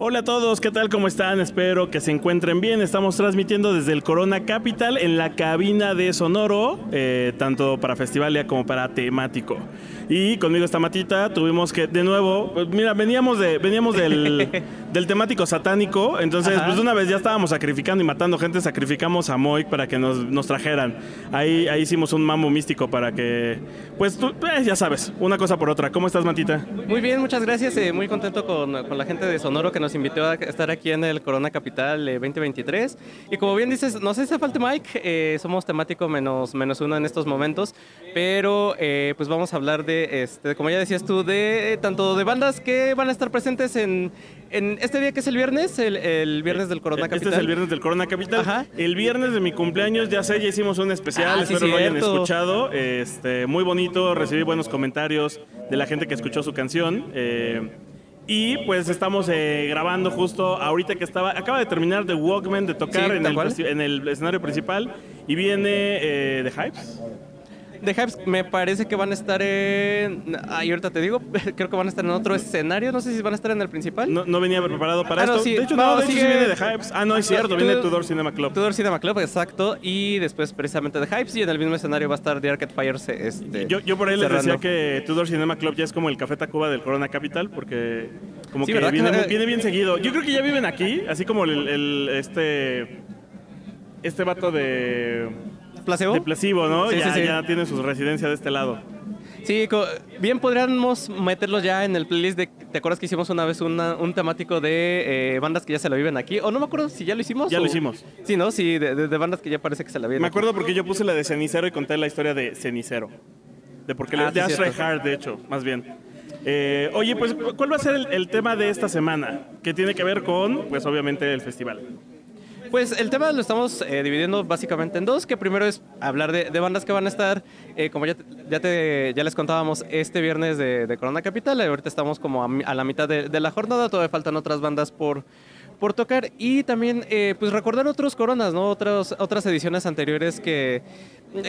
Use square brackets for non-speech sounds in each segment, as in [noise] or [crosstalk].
Hola a todos, ¿qué tal? ¿Cómo están? Espero que se encuentren bien. Estamos transmitiendo desde el Corona Capital en la cabina de Sonoro, eh, tanto para Festivalia como para temático. Y conmigo está Matita, tuvimos que, de nuevo, pues mira, veníamos, de, veníamos del, [laughs] del temático satánico, entonces pues una vez ya estábamos sacrificando y matando gente, sacrificamos a Moik para que nos, nos trajeran. Ahí, ahí hicimos un mambo místico para que, pues tú, eh, ya sabes, una cosa por otra. ¿Cómo estás, Matita? Muy bien, muchas gracias. eh, muy contento con, con la gente de Sonoro que nos invitó a estar aquí en el Corona Capital eh, 2023. Y como bien dices, no sé si hace falta Mike, eh, somos temático menos, menos uno en estos momentos, pero eh, pues vamos a hablar de, este, como ya decías tú, de eh, tanto de bandas que van a estar presentes en, en este día que es el viernes, el, el viernes del Corona Capital. Este es el viernes del Corona Capital. Ajá. El viernes de mi cumpleaños, ya sé, ya hicimos un especial, Ah, sí, espero lo hayan escuchado. Este, muy bonito, recibí buenos comentarios de la gente que escuchó su canción. eh, y pues estamos eh, grabando justo ahorita que estaba, acaba de terminar The Walkman de tocar Sí, en, el, en el escenario principal y viene eh, The Hypes. The Hypes me parece que van a estar en... Ay, ahorita te digo, [laughs] creo que van a estar en otro escenario, no sé si van a estar en el principal. No, no venía preparado para Ah, no, esto. sí. De hecho, No, no, de hecho sí sigue- viene The Hypes. Ah, no, es cierto, viene Tudor- Cinema Club. Tudor Cinema Club, exacto. Y después precisamente The Hypes y en el mismo escenario va a estar The Arcade Fire. Este, Yo, yo por ahí les cerrando. decía que Tudor Cinema Club ya es como el Café Tacuba del Corona Capital, porque como Sí, que viene, Que- viene bien seguido. Yo creo que ya viven aquí, así como el, el- este este vato de, ¿Placebo? de Placebo, ¿no? Sí, ya, sí, sí. ya tiene su residencia de este lado. Sí, bien podríamos meterlos ya en el playlist de... ¿Te acuerdas que hicimos una vez una- un temático de eh, bandas que ya se lo viven aquí? O no me acuerdo si ya lo hicimos. Ya o- lo hicimos. Sí, ¿no? Sí, de, de- de bandas que ya parece que se la viven Me aquí. acuerdo porque yo puse la de Cenicero y conté la historia de Cenicero. De porque Ah, le de sí. Hard, de hecho, más bien. Eh, oye, pues, ¿cu- ¿cuál va a ser el, el tema de esta semana? Que tiene que ver con, pues, obviamente, el festival. Pues el tema lo estamos eh, dividiendo básicamente en dos, que primero es hablar de, bandas que van a estar, eh, como ya, ya, te- ya les contábamos, este viernes de, Corona Capital, ahorita estamos como a, la mitad de la jornada, todavía faltan otras bandas por, por tocar y también eh, pues recordar otros Coronas, ¿no? Otras, otras ediciones anteriores que,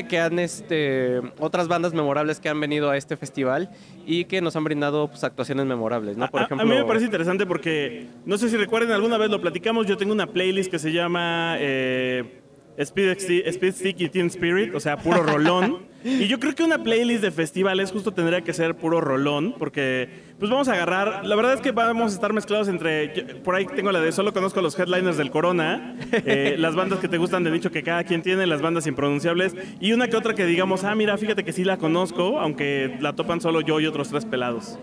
que han, este, otras bandas memorables que han venido a este festival y que nos han brindado pues, actuaciones memorables, ¿no? Por a, a ejemplo... mí me parece interesante porque, no sé si recuerden, alguna vez lo platicamos, yo tengo una playlist que se llama eh, Speed, Speed Stick y Teen Spirit, o sea, puro rolón. y yo creo que una playlist de festivales justo tendría que ser puro rolón, porque pues vamos a agarrar, la verdad es que vamos a estar mezclados entre, por ahí tengo la de solo conozco los headliners del Corona, eh, las bandas que te gustan de nicho que cada quien tiene, las bandas impronunciables, y una que otra que digamos, ah, mira, fíjate que sí la conozco, aunque la topan solo yo y otros tres pelados.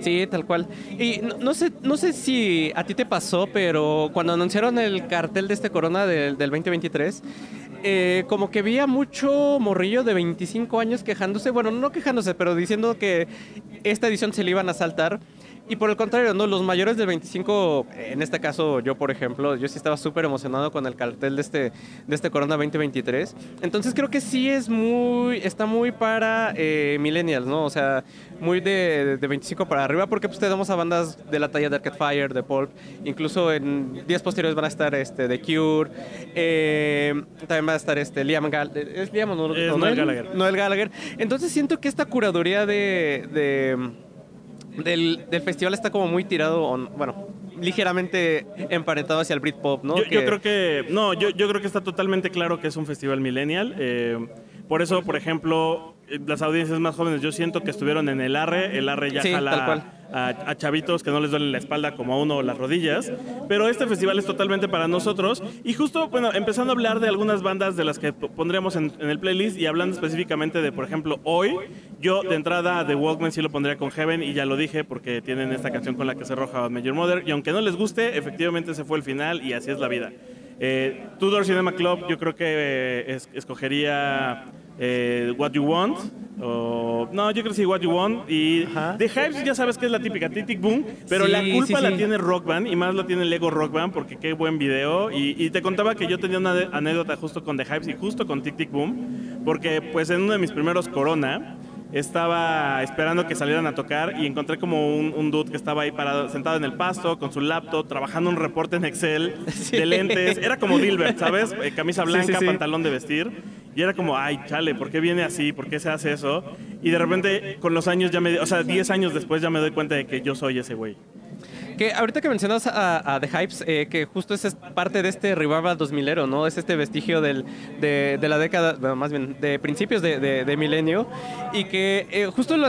Sí, tal cual. Y no, no sé, no sé si a ti te pasó, pero cuando anunciaron el cartel de este Corona del, del 2023, eh, como que veía mucho morrillo de 25 años quejándose, bueno, no quejándose, pero diciendo que esta edición se le iban a saltar. Y por el contrario, no, los mayores del 25, en este caso yo por ejemplo, yo sí estaba súper emocionado con el cartel de este, de este Corona 2023. Entonces creo que sí es muy, está muy para eh, millennials, ¿no? O sea, muy de, de 25 para arriba, porque pues tenemos a bandas de la talla de Arcade Fire, de Pulp, incluso en días posteriores van a estar este, The Cure, eh, también va a estar este, Liam Gallagher, ¿es Liam o no? Es o Noel Gallagher. Noel Gallagher. Entonces siento que esta curaduría de, de- del, del festival está como muy tirado, on- bueno, ligeramente emparentado hacia el Britpop, ¿no? Yo, yo creo que no, yo, yo creo que está totalmente claro que es un festival millennial. eh, por eso, por ejemplo, eh, las audiencias más jóvenes, yo siento que estuvieron en el arre. El arre ya Sí, tal jala cual. A, chavitos que no les duele la espalda como a uno o las rodillas. Pero este festival es totalmente para nosotros. Y justo, bueno, empezando a hablar de algunas bandas de las que pondremos en, en el playlist y hablando específicamente de, por ejemplo, hoy, yo de entrada The Walkman sí lo pondría con Heaven y ya lo dije porque tienen esta canción con la que se roja Major Mother. Y aunque no les guste, efectivamente ese fue el final y así es la vida. Eh, Tudor Cinema Club, yo creo que eh, es- escogería eh, What You Want. O, no, yo creo que sí, What You Want. Y Ajá. The Hypes ya sabes que es la típica Tic Tic Boom, pero Sí, la culpa sí, la sí. tiene Rock Band y más la tiene Lego Rock Band porque qué buen video. Y, y te contaba que yo tenía una anécdota justo con The Hypes y justo con Tic Tic Boom, porque pues en uno de mis primeros Corona estaba esperando que salieran a tocar y encontré como un, un dude que estaba ahí parado, sentado en el pasto con su laptop, trabajando un reporte en Excel [laughs] de lentes. Era como Dilbert, ¿sabes? Eh, camisa Sí, blanca, sí, sí. pantalón de vestir. Y era como, ay, chale, ¿por qué viene así? ¿Por qué se hace eso? Y de repente, con los años ya me... O sea, 10 años después ya me doy cuenta de que yo soy ese güey. Que ahorita que mencionas a, The Hypes, eh, que justo es parte de este revival 2000ero, ¿no? Es este vestigio del, de, la década, bueno, más bien, de principios de, de- milenio. Y que eh, justo lo,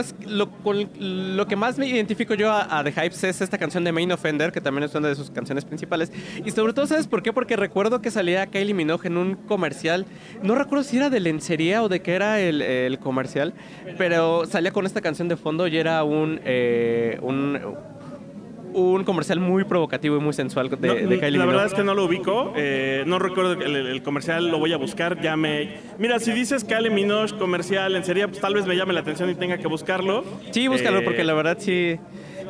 lo que más me identifico yo a, a The Hypes es esta canción de Main Offender, que también es una de sus canciones principales. Y sobre todo, ¿sabes por qué? Porque recuerdo que salía Kylie Minogue en un comercial. No recuerdo si era de lencería o de qué era el, el comercial, pero salía con esta canción de fondo y era un... eh, un un comercial muy provocativo y muy sensual de, No, de Kylie la Minogue. verdad es que no lo ubico. eh, no recuerdo el, el comercial, lo voy a buscar. Ya me. Mira, si dices Kylie Minogue comercial en serie, pues tal vez me llame la atención y tenga que buscarlo. Sí, búscalo Eh, porque la verdad sí,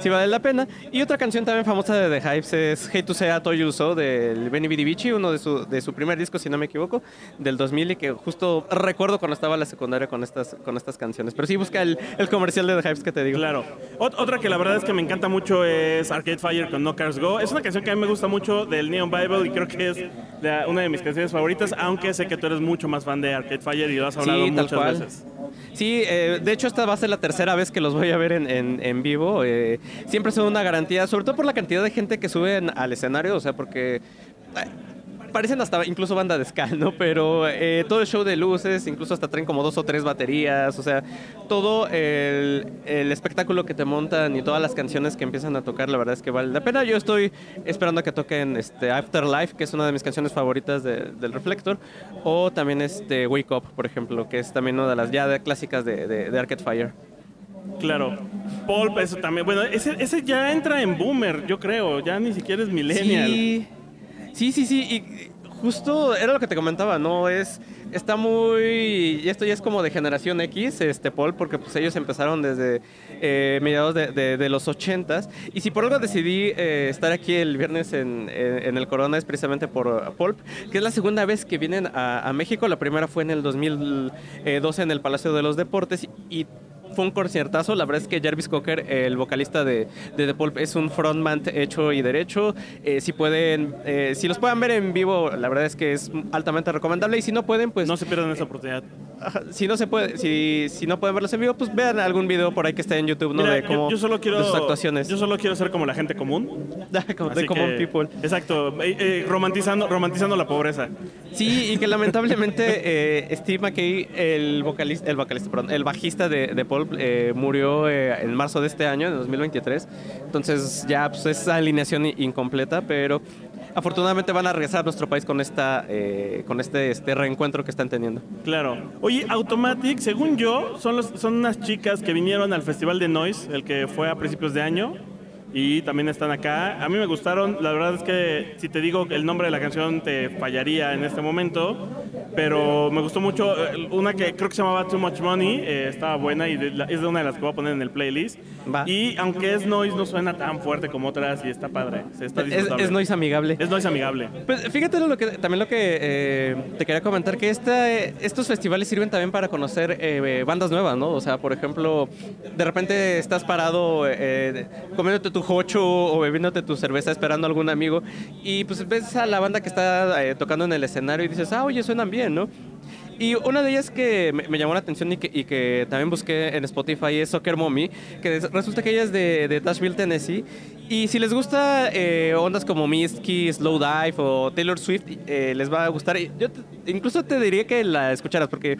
sí vale la pena. Y otra canción también famosa de The Hypes es Hate to Told You So del Benny Bidi Bichi, uno de su, de su primer disco, si no me equivoco, del 2000 y que justo recuerdo cuando estaba en la secundaria con estas, con estas canciones. Pero sí, busca el, el comercial de The Hypes que te digo. Claro. Ot- otra que la verdad es que me encanta mucho es Arcade Fire con No Cars Go. Es una canción que a mí me gusta mucho del Neon Bible y creo que es la- una de mis canciones favoritas, aunque sé que tú eres mucho más fan de Arcade Fire y lo has hablado Sí, muchas veces. Sí, eh, de hecho esta va a ser la tercera vez que los voy a ver en, en- en vivo. eh, siempre son una garantía, sobre todo por la cantidad de gente que suben al escenario, o sea, porque... Parecen hasta incluso banda de ska, ¿no? Pero eh, todo el show de luces, incluso hasta traen como dos o tres baterías, o sea, todo el, espectáculo que te montan y todas las canciones que empiezan a tocar, la verdad es que vale la pena. Yo estoy esperando a que toquen este Afterlife, que es una de mis canciones favoritas de- del Reflector, o también este Wake Up, por ejemplo, que es también una de las ya clásicas de, de, de Arcade Fire. Claro. Pulp, eso también. Bueno, ese, ese ya entra en boomer, yo creo. Ya ni siquiera es millennial. Sí, sí, sí. Y justo era lo que te comentaba, ¿no? Es, está muy... Esto ya es como de generación X, este Paul, porque pues ellos empezaron desde eh, mediados de, los 80s. Y si por algo decidí eh, estar aquí el viernes en, en- el Corona es precisamente por Pulp, que es la segunda vez que vienen a, a México. La primera fue en el 2012 en el Palacio de los Deportes y fue un conciertazo. La verdad es que Jarvis Cocker, el vocalista de, de The Pulp, es un frontman hecho y derecho. Eh, si pueden, eh, si los pueden ver en vivo, la verdad es que es altamente recomendable. Y si no pueden, pues No se pierdan esa oportunidad. si no se puede, si, si no pueden verlos en vivo, pues vean algún video por ahí que esté en YouTube, ¿no? Mira, de yo- cómo yo, solo quiero, de sus actuaciones. Yo solo quiero ser como la gente común. [laughs] Como de Common que- People. Exacto. eh, eh, romantizando, romantizando la pobreza. Sí, y que lamentablemente eh, Steve McKay, el vocalista, el vocalista, perdón, el bajista de, de eh, murió eh, en marzo de este año, en 2023. Entonces ya pues, es alineación incompleta, pero afortunadamente van a regresar a nuestro país con esta, eh, con este, este reencuentro que están teniendo. Claro. Oye, Automatic, según yo, son, los, son unas chicas que vinieron al Festival de Noise, el que fue a principios de año. Y también están acá. A mí me gustaron. La verdad es que si te digo el nombre de la canción te fallaría en este momento. Pero me gustó mucho. eh, Una que creo que se llamaba Too Much Money. eh, estaba buena y de la- es de una de las que voy a poner en el playlist. Va. Y aunque es noise, no suena tan fuerte como otras y está padre. Se está Es, es noise amigable. Es noise amigable. Pues fíjate lo que, también lo que eh, te quería comentar, que esta, estos festivales sirven también para conocer eh, bandas nuevas, ¿no? O sea, por ejemplo, de repente estás parado eh, comiéndote tu jocho o bebiéndote tu cerveza esperando a algún amigo y pues ves a la banda que está eh, tocando en el escenario y dices, ah, oye, suenan bien, ¿no? Y una de ellas que me, llamó la atención y que, y que también busqué en Spotify es Soccer Mommy, que es- resulta que ella es de, de Nashville, Tennessee. Y si les gusta eh, ondas como Misty, Slow Dive o Taylor Swift, eh, les va a gustar. Yo te- incluso te diría que la escucharas porque,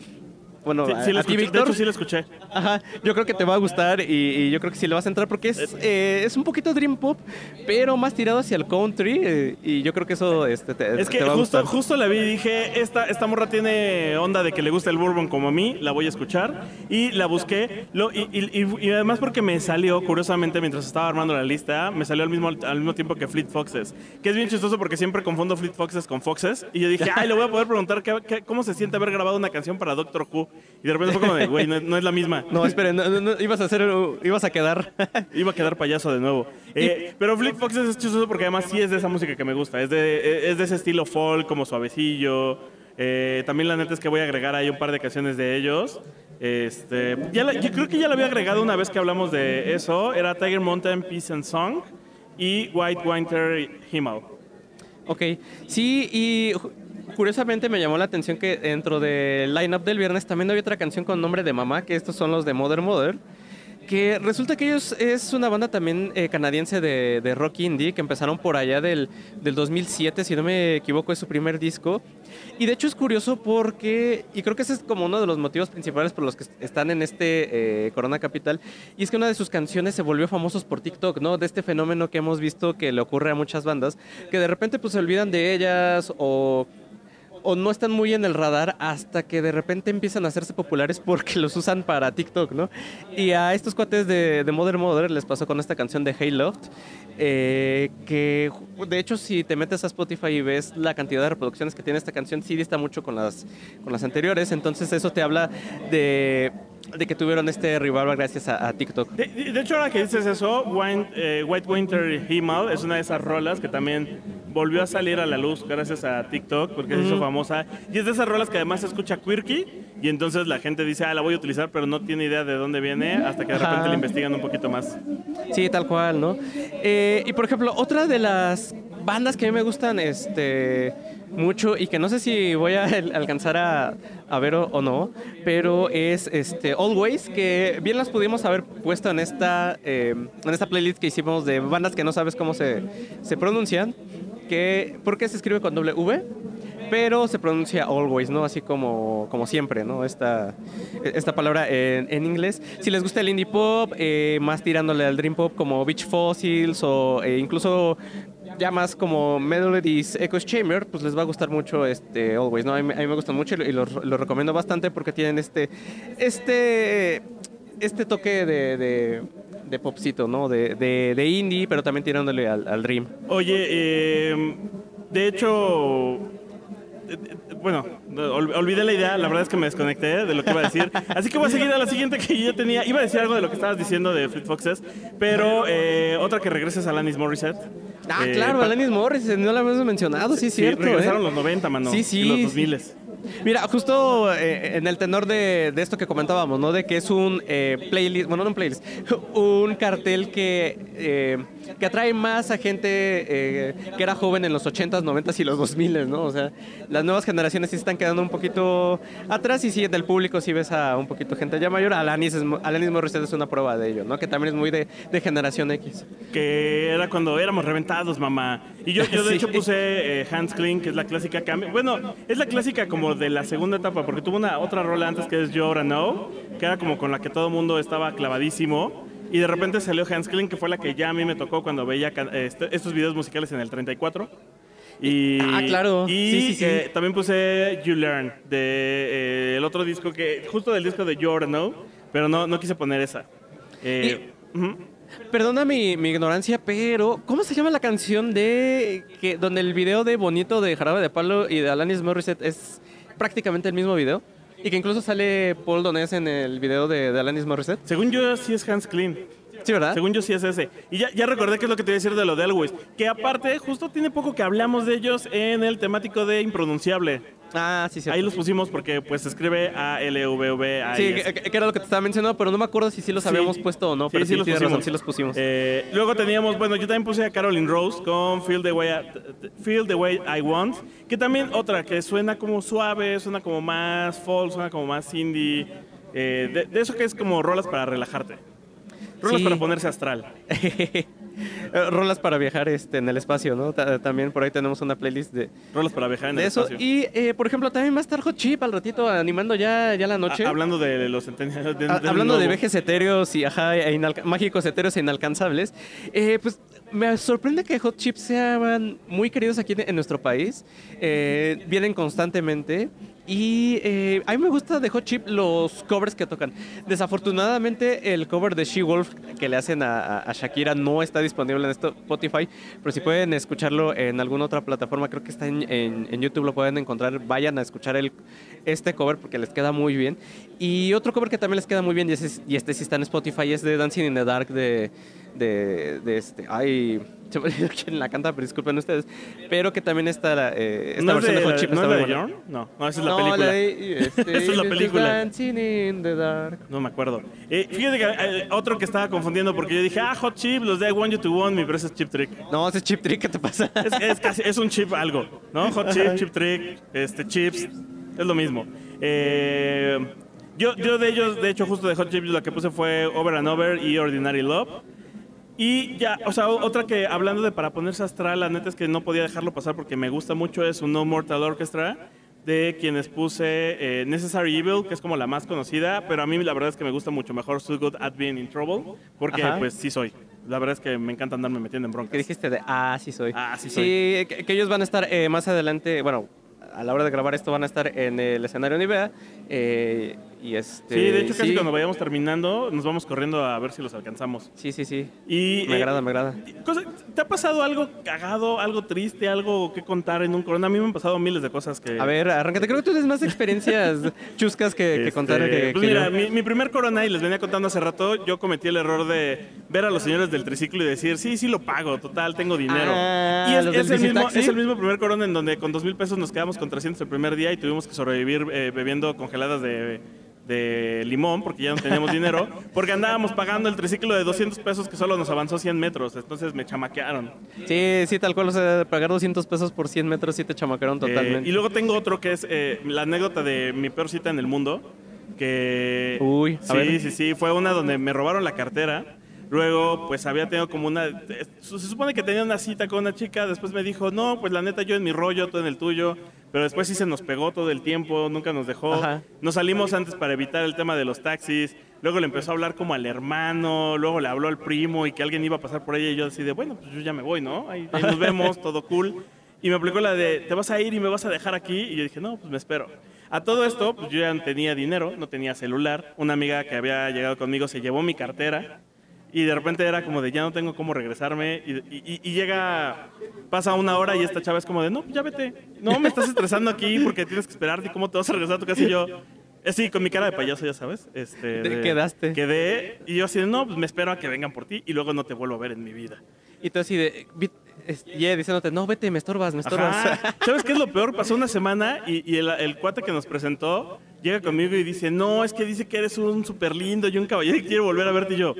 bueno, Sí, a, sí la a ti, escuché. De Víctor, hecho, sí la escuché. Ajá, yo creo que te va a gustar y, y yo creo que sí le vas a entrar porque es, eh, es un poquito dream pop, pero más tirado hacia el country eh, y yo creo que eso este, te, Es que te va a justo, gustar. justo la vi y dije, esta, esta morra tiene onda de que le gusta el bourbon como a mí, la voy a escuchar. Y la busqué. Lo, y, y- y- y además porque me salió, curiosamente, mientras estaba armando la lista, me salió al mismo, al mismo tiempo que Fleet Foxes. Que es bien chistoso porque siempre confundo Fleet Foxes con Foxes. Y yo dije, [laughs] ay, le voy a poder preguntar qué- qué- cómo se siente haber grabado una canción para Doctor Who. Y de repente fue como de, güey, no, no es la misma. No, esperen, no, no, no, ibas a hacer, ibas a quedar. [laughs] Iba a quedar payaso de nuevo. Eh, pero Fleet Foxes es chistoso porque además sí es de esa música que me gusta. Es de, es de ese estilo folk, como suavecillo. Eh, también la neta es que voy a agregar ahí un par de canciones de ellos. Este, ya la- yo creo que ya lo había agregado una vez que hablamos de eso. Era Tiger Mountain Peace and Song y White Winter Himmel. Ok, sí, y curiosamente me llamó la atención que dentro del line-up del viernes también había otra canción con nombre de mamá, que estos son los de Mother Mother. Que resulta que ellos es una banda también eh, canadiense de, rock indie que empezaron por allá del, del 2007, si no me equivoco, es su primer disco. Y de hecho es curioso porque, y creo que ese es como uno de los motivos principales por los que están en este eh, Corona Capital, y es que una de sus canciones se volvió famosos por TikTok, ¿no? De este fenómeno que hemos visto que le ocurre a muchas bandas, que de repente pues se olvidan de ellas o o no están muy en el radar hasta que de repente empiezan a hacerse populares porque los usan para TikTok, ¿no? Y a estos cuates de, de Mother Mother les pasó con esta canción de Hey Loft, eh, que de hecho si te metes a Spotify y ves la cantidad de reproducciones que tiene esta canción, sí dista mucho con las, con las anteriores, entonces eso te habla de, de que tuvieron este revival gracias a, a TikTok. De, de- hecho, ahora que dices eso, Wine- eh, White Winter Himmel es una de esas rolas que también volvió a salir a la luz gracias a TikTok porque se hizo famosa. Y es de esas rolas que además se escucha quirky y entonces la gente dice, ah, la voy a utilizar, pero no tiene idea de dónde viene hasta que de repente la investigan un poquito más. Sí, tal cual, ¿no? Eh, y por ejemplo, otra de las bandas que a mí me gustan este, mucho y que no sé si voy a [laughs] alcanzar a, a ver o, o no, pero es este, Always, que bien las pudimos haber puesto en esta, eh, en esta playlist que hicimos de bandas que no sabes cómo se, se pronuncian, que, porque se escribe con V. Pero se pronuncia always, ¿no? Así como, como siempre, ¿no? Esta, esta palabra en, inglés. Si les gusta el indie pop, eh, más tirándole al dream pop como Beach Fossils o eh, incluso ya más como Melodies Echoes Chamber, pues les va a gustar mucho este Always, ¿no? A mí, me- gustan mucho y lo, y lo- recomiendo bastante porque tienen este, este, este toque de, de, de popcito, ¿no? De, de, de indie, pero también tirándole al, dream. Oye, eh, de hecho, bueno, ol- olvidé la idea, la verdad es que me desconecté de lo que iba a decir. Así que voy a seguir a la siguiente que yo tenía. Iba a decir algo de lo que estabas diciendo de Fleet Foxes, pero eh, otra que regreses a Alanis Morissette. Ah, Eh, claro, Alanis Morris, no la habíamos mencionado, sí, es Sí, cierto. regresaron ¿eh? los 90, mano. Sí, sí, Y los sí. 2000 Mira, justo eh, en el tenor de, de esto que comentábamos, ¿no? De que es un eh, playlist, bueno, no un playlist, [laughs] un cartel que, eh, que atrae más a gente eh, que era joven en los 80s, 90s y los 2000s, ¿no? O sea, las nuevas generaciones sí están quedando un poquito atrás y sí, del público sí ves a un poquito gente ya mayor. Alanis, es, Alanis Morissette es una prueba de ello, ¿no? Que también es muy de, de generación X. que era cuando éramos reventados, mamá. Y yo, yo de [laughs] Sí. hecho puse eh, Hans Clean, que es la clásica cambio. Bueno, es la clásica como de la segunda etapa, porque tuvo una otra rola antes que es Yo Ahora No, que era como con la que todo el mundo estaba clavadísimo. Y de repente salió Hans Clean, que fue la que ya a mí me tocó cuando veía este- estos videos musicales en el 34. Y, Ah, claro. Y Sí, sí, sí. eh, también puse You Learn, de eh, el otro disco, que justo del disco de Yo Ahora No, pero no, no quise poner esa. Eh. Perdona mi, mi ignorancia, pero ¿cómo se llama la canción de que donde el video de Bonito de Jarabe de Palo y de Alanis Morissette es prácticamente el mismo video? Y que incluso sale Paul Donés en el video de, de Alanis Morissette. Según yo, sí es Hans Clean. Sí, ¿verdad? Según yo sí es ese. Y ya, ya recordé que es lo que te iba a decir de lo de Always. Que aparte, justo tiene poco que hablamos de ellos en el temático de impronunciable. Ah, sí, sí. Ahí los pusimos porque pues se escribe A-L-V-V-A. Sí, que, que era lo que te estaba mencionando, pero no me acuerdo si sí los Sí. habíamos puesto o no. Pero sí sí, los pusimos. razón, sí los pusimos. Eh, luego teníamos, bueno, yo también puse a Caroline Rose con Feel the Way I, Feel the Way I Want, que también otra que suena como suave, suena como más folk, suena como más indie, eh, de, de eso que es como rolas para relajarte, rolas para ponerse astral. [laughs] Eh, Rolas para viajar este, en el espacio, ¿no? Ta- también por ahí tenemos una playlist de, Rolas para viajar en de el eso. espacio. Y, eh, por ejemplo, también va a estar Hot Chip al ratito animando ya, ya la noche. Ah, hablando de los centenarios. hablando de vejes etéreos y ajá, e mágicos etéreos e inalcanzables, eh, pues me sorprende que Hot Chips sean muy queridos aquí en nuestro país. Eh, vienen constantemente Y eh, a mí me gusta de Hot Chip los covers que tocan. Desafortunadamente el cover de She-Wolf que le hacen a, Shakira no está disponible en Spotify, pero si pueden escucharlo en alguna otra plataforma, creo que está en, YouTube, lo pueden encontrar, vayan a escuchar el, este cover porque les queda muy bien. Y otro cover que también les queda muy bien, y, ese, y este sí está en Spotify, es de Dancing in the Dark de, de, de este... Ay, se me olvidó [laughs] quién la canta, pero disculpen ustedes. Pero que también está la, eh, esta ¿No versión de, Hot Chip. ¿no es de. Yorn? No, no, esa es la película. de, este, [laughs] Esa es la película. No me acuerdo. Eh, fíjate que eh, otro que estaba confundiendo porque yo dije, ah, Hot Chip, los de I Want You to Want Me, pero ese es Chip Trick. No, ese es Chip Trick, ¿qué te pasa? Es, es casi, es un chip algo, ¿no? Hot Chip, Chip Trick, este, Chips, es lo mismo. Eh, yo, yo de ellos, de hecho, justo de Hot Chip, la que puse fue Over and Over y Ordinary Love. Y ya, o sea, otra que hablando de para ponerse astral, la neta es que no podía dejarlo pasar porque me gusta mucho, es un No Mortal Orchestra, de quienes puse eh, Necessary Evil, que es como la más conocida, pero a mí la verdad es que me gusta mucho mejor So Good at Being in Trouble, porque Ajá. pues sí soy. La verdad es que me encanta andarme metiendo en ¿Qué broncas. dijiste de Ah, sí soy? Ah, sí soy. Sí, que, que ellos van a estar eh, más adelante, bueno, a la hora de grabar esto van a estar en el escenario Nivea. eh, y este. Sí, de hecho casi sí. cuando vayamos terminando nos vamos corriendo a ver si los alcanzamos. Sí, sí, sí. Y, Me eh, agrada, me agrada. ¿Te ha pasado algo cagado, algo triste, algo que contar en un corona? A mí me han pasado miles de cosas que... A ver, arráncate. Creo que tú tienes más experiencias [laughs] chuscas que, que Este, contar que, pues que mira, yo. mi, mi primer corona, y les venía contando hace rato, yo cometí el error de ver a los señores del triciclo y decir, sí, sí lo pago, total, tengo dinero. Ah, y es, el mismo, es el mismo primer corona en donde con dos mil pesos nos quedamos con 300 el primer día y tuvimos que sobrevivir eh, bebiendo congeladas de, de limón porque ya no teníamos dinero, porque andábamos pagando el triciclo de 200 pesos que solo nos avanzó 100 metros, entonces me chamaquearon. Sí, sí, tal cual. O sea, pagar 200 pesos por 100 metros sí te chamacaron totalmente. Eh, y luego tengo otro que es eh, la anécdota de mi peor cita en el mundo. Que. Uy, a sí, ver. sí, sí. Fue una donde me robaron la cartera. Luego, pues había tenido como una. eh, Se supone que tenía una cita con una chica. Después me dijo, no, pues la neta, yo en mi rollo, tú en el tuyo. Pero después sí se nos pegó todo el tiempo, nunca nos dejó. Ajá. Nos salimos antes para evitar el tema de los taxis. Luego le empezó a hablar como al hermano. Luego le habló al primo y que alguien iba a pasar por ella. Y yo así de, bueno, pues yo ya me voy, ¿no? Ahí, ahí nos vemos, todo cool. Y me aplicó la de, ¿te vas a ir y me vas a dejar aquí? Y yo dije, no, pues me espero. A todo esto, pues yo ya no tenía dinero, no tenía celular. Una amiga que había llegado conmigo se llevó mi cartera. Y de repente era como de, ya no tengo cómo regresarme. Y, y- y llega, pasa una hora y esta chava es como de, no, pues ya vete. No, me estás estresando aquí porque tienes que esperarte. ¿Cómo te vas a regresar a tu casa? Y yo, eh, sí, con mi cara de payaso, ya sabes. Este, Te quedaste. Quedé. Y yo así de, no, pues me espero a que vengan por ti y luego no te vuelvo a ver en mi vida. Y tú así de. Y ella diciéndote, no, vete, me estorbas, me estorbas. Ajá. [laughs] ¿Sabes qué es lo peor? Pasó una semana y, y el, el cuate que nos presentó llega conmigo y dice, no, es que dice que eres un súper lindo y un caballero y quiere volver a verte y yo.